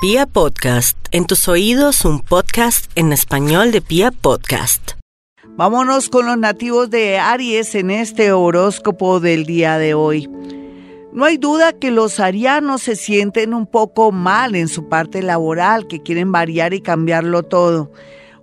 Pia Podcast, en tus oídos un podcast en español de Pia Podcast. Vámonos con los nativos de Aries en este horóscopo del día de hoy. No hay duda que los arianos se sienten un poco mal en su parte laboral, que quieren variar y cambiarlo todo.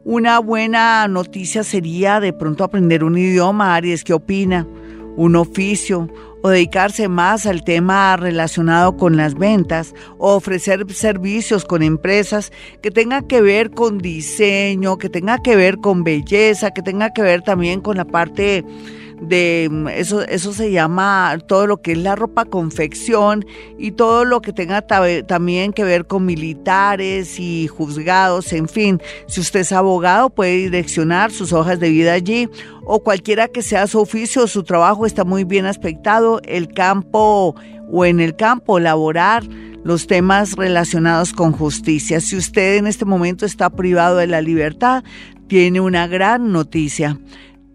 Una buena noticia sería de pronto aprender un idioma, Aries, ¿qué opina? Un oficio o dedicarse más al tema relacionado con las ventas o ofrecer servicios con empresas que tengan que ver con diseño, que tenga que ver con belleza, que tenga que ver también con la parte de mm, eso, eso se llama todo lo que es la ropa confección y todo lo que tenga también que ver con militares y juzgados, en fin, si usted es abogado puede direccionar sus hojas de vida allí o cualquiera que sea su oficio, su trabajo está muy bien aspectado, el campo o en el campo laborar los temas relacionados con justicia. Si usted en este momento está privado de la libertad, tiene una gran noticia.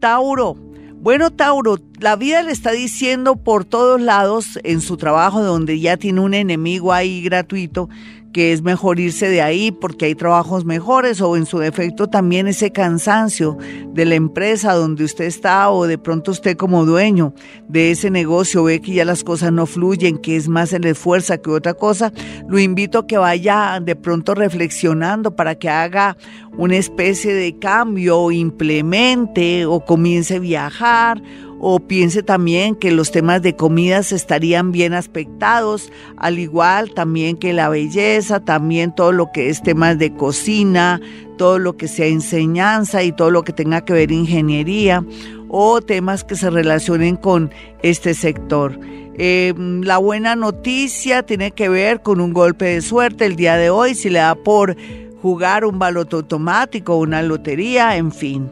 Tauro, bueno, Tauro, la vida le está diciendo por todos lados en su trabajo, donde ya tiene un enemigo ahí gratuito, que es mejor irse de ahí porque hay trabajos mejores o en su defecto también ese cansancio de la empresa donde usted está o de pronto usted como dueño de ese negocio ve que ya las cosas no fluyen, que es más el esfuerzo que otra cosa, lo invito a que vaya de pronto reflexionando para que haga una especie de cambio o implemente o comience a viajar o piense también que los temas de comidas estarían bien aspectados, al igual también que la belleza, también todo lo que es temas de cocina, todo lo que sea enseñanza y todo lo que tenga que ver ingeniería o temas que se relacionen con este sector. Eh, la buena noticia tiene que ver con un golpe de suerte el día de hoy, si le da por jugar un baloto automático, una lotería, en fin.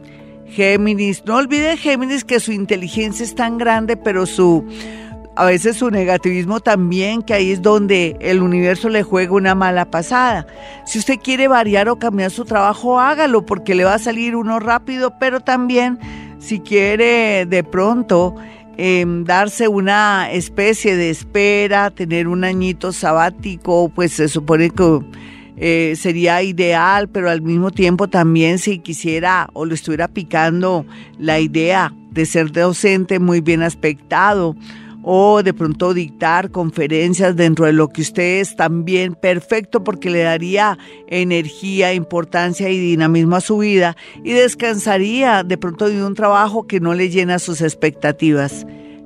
Géminis, no olvide Géminis que su inteligencia es tan grande, pero su a veces su negativismo también, que ahí es donde el universo le juega una mala pasada. Si usted quiere variar o cambiar su trabajo, hágalo porque le va a salir uno rápido, pero también si quiere de pronto em, darse una especie de espera, tener un añito sabático, pues se supone que eh, sería ideal, pero al mismo tiempo también si quisiera o le estuviera picando la idea de ser docente muy bien aspectado o de pronto dictar conferencias dentro de lo que usted es también perfecto porque le daría energía, importancia y dinamismo a su vida y descansaría de pronto de un trabajo que no le llena sus expectativas.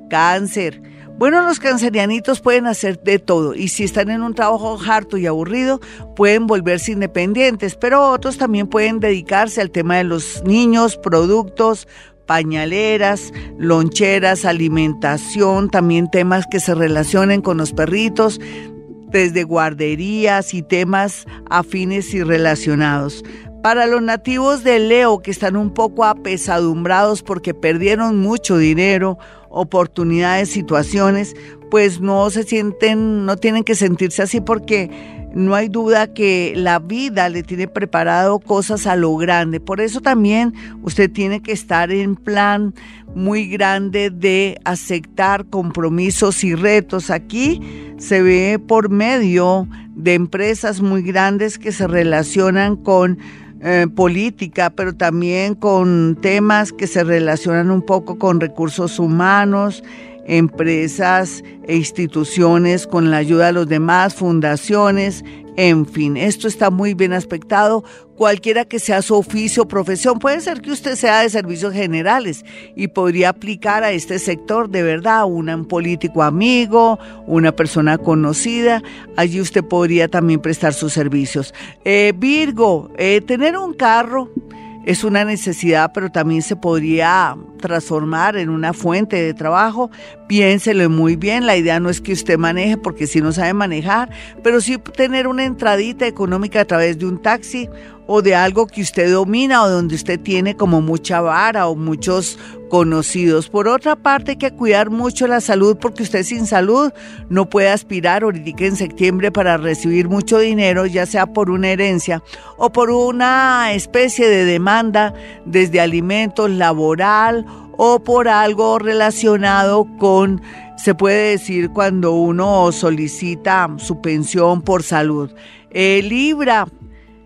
Cáncer. Bueno, los cancerianitos pueden hacer de todo y si están en un trabajo harto y aburrido, pueden volverse independientes, pero otros también pueden dedicarse al tema de los niños, productos, pañaleras, loncheras, alimentación, también temas que se relacionen con los perritos, desde guarderías y temas afines y relacionados. Para los nativos de Leo que están un poco apesadumbrados porque perdieron mucho dinero oportunidades, situaciones, pues no se sienten, no tienen que sentirse así porque no hay duda que la vida le tiene preparado cosas a lo grande. Por eso también usted tiene que estar en plan muy grande de aceptar compromisos y retos. Aquí se ve por medio de empresas muy grandes que se relacionan con eh, política, pero también con temas que se relacionan un poco con recursos humanos, empresas e instituciones con la ayuda de los demás, fundaciones, en fin, esto está muy bien aspectado. Cualquiera que sea su oficio o profesión, puede ser que usted sea de servicios generales y podría aplicar a este sector de verdad, un político amigo, una persona conocida. Allí usted podría también prestar sus servicios. Eh, Virgo, eh, tener un carro es una necesidad, pero también se podría transformar en una fuente de trabajo. Piénselo muy bien, la idea no es que usted maneje porque si no sabe manejar, pero sí tener una entradita económica a través de un taxi o de algo que usted domina o donde usted tiene como mucha vara o muchos conocidos. Por otra parte, hay que cuidar mucho la salud porque usted sin salud no puede aspirar ahorita en septiembre para recibir mucho dinero, ya sea por una herencia o por una especie de demanda desde alimentos, laboral o por algo relacionado con, se puede decir, cuando uno solicita su pensión por salud. Eh, Libra,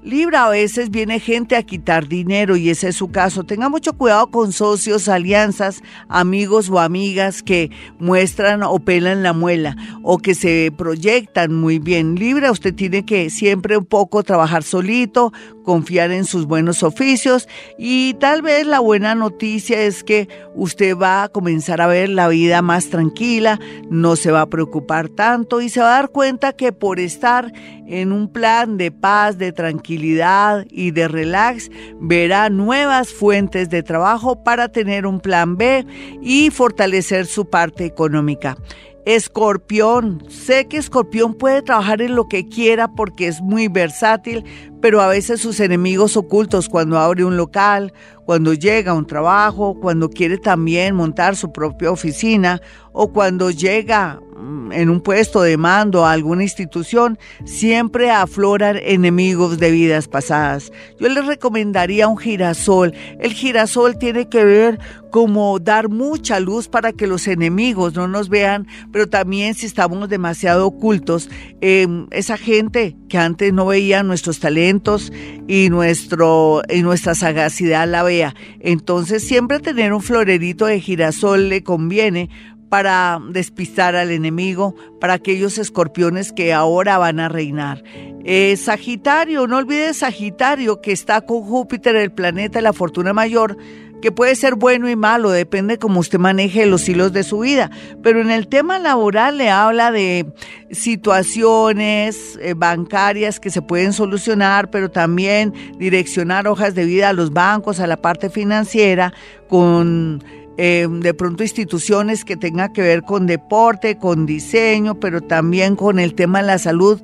Libra, a veces viene gente a quitar dinero y ese es su caso. Tenga mucho cuidado con socios, alianzas, amigos o amigas que muestran o pelan la muela o que se proyectan muy bien. Libra, usted tiene que siempre un poco trabajar solito, confiar en sus buenos oficios y tal vez la buena noticia es que usted va a comenzar a ver la vida más tranquila, no se va a preocupar tanto y se va a dar cuenta que por estar en un plan de paz, de tranquilidad y de relax, verá nuevas fuentes de trabajo para tener un plan B y fortalecer su parte económica. Escorpión, sé que Escorpión puede trabajar en lo que quiera porque es muy versátil, pero a veces sus enemigos ocultos cuando abre un local, cuando llega a un trabajo, cuando quiere también montar su propia oficina o cuando llega mm, en un puesto de mando a alguna institución, siempre afloran enemigos de vidas pasadas. Yo les recomendaría un girasol. El girasol tiene que ver como dar mucha luz para que los enemigos no nos vean, pero también si estamos demasiado ocultos, em, esa gente que antes no veía nuestros talentos y, nuestro, y nuestra sagacidad la vea. Entonces siempre tener un florerito de girasol le conviene para despistar al enemigo, para aquellos escorpiones que ahora van a reinar. Eh, Sagitario, no olvides Sagitario, que está con Júpiter, el planeta de la fortuna mayor, que puede ser bueno y malo, depende cómo usted maneje los hilos de su vida. Pero en el tema laboral le habla de situaciones eh, bancarias que se pueden solucionar, pero también direccionar hojas de vida a los bancos, a la parte financiera, con eh, de pronto instituciones que tengan que ver con deporte, con diseño, pero también con el tema de la salud,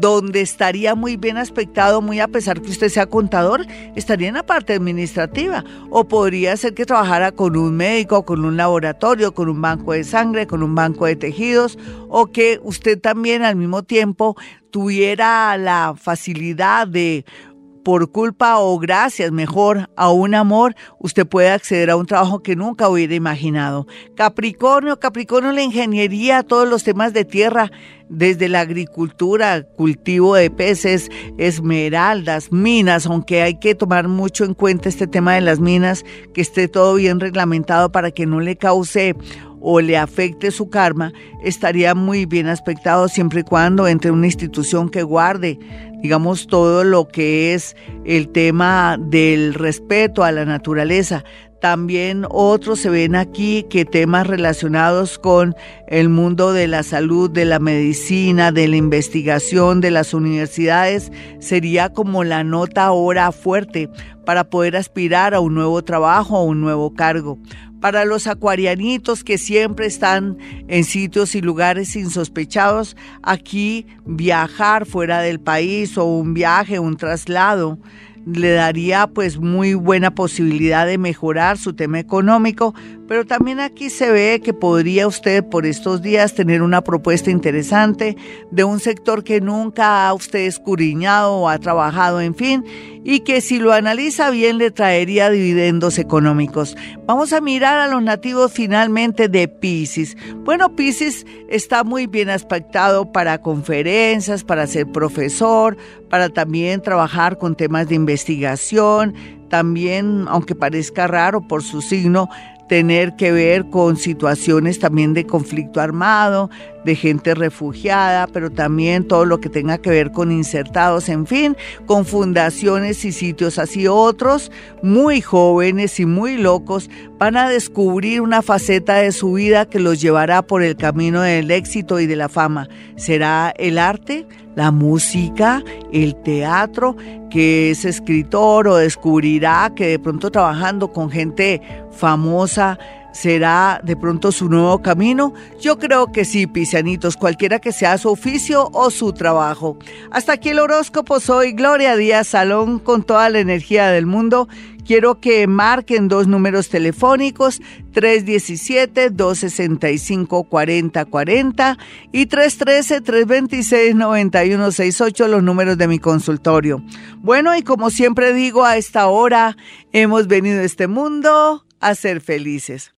donde estaría muy bien aspectado, muy a pesar que usted sea contador, estaría en la parte administrativa. O podría ser que trabajara con un médico, con un laboratorio, con un banco de sangre, con un banco de tejidos, o que usted también al mismo tiempo tuviera la facilidad de por culpa o gracias, mejor, a un amor, usted puede acceder a un trabajo que nunca hubiera imaginado. Capricornio, Capricornio, la ingeniería, todos los temas de tierra, desde la agricultura, cultivo de peces, esmeraldas, minas, aunque hay que tomar mucho en cuenta este tema de las minas, que esté todo bien reglamentado para que no le cause o le afecte su karma, estaría muy bien aspectado siempre y cuando entre una institución que guarde, digamos, todo lo que es el tema del respeto a la naturaleza. También otros se ven aquí que temas relacionados con el mundo de la salud, de la medicina, de la investigación, de las universidades, sería como la nota ahora fuerte para poder aspirar a un nuevo trabajo o un nuevo cargo para los acuarianitos que siempre están en sitios y lugares insospechados, aquí viajar fuera del país o un viaje, un traslado, le daría pues muy buena posibilidad de mejorar su tema económico, pero también aquí se ve que podría usted por estos días tener una propuesta interesante de un sector que nunca ha usted escuriñado o ha trabajado, en fin, y que si lo analiza bien le traería dividendos económicos. Vamos a mirar a los nativos finalmente de Pisces. Bueno, Pisces está muy bien aspectado para conferencias, para ser profesor, para también trabajar con temas de investigación, también, aunque parezca raro por su signo, tener que ver con situaciones también de conflicto armado, de gente refugiada, pero también todo lo que tenga que ver con insertados, en fin, con fundaciones y sitios así. Otros, muy jóvenes y muy locos, van a descubrir una faceta de su vida que los llevará por el camino del éxito y de la fama. ¿Será el arte? la música, el teatro, que es escritor o descubrirá que de pronto trabajando con gente famosa será de pronto su nuevo camino? Yo creo que sí, pisianitos, cualquiera que sea su oficio o su trabajo. Hasta aquí el horóscopo, soy Gloria Díaz Salón con toda la energía del mundo. Quiero que marquen dos números telefónicos, 317-265-4040 y 313-326-9168, los números de mi consultorio. Bueno, y como siempre digo, a esta hora hemos venido a este mundo a ser felices.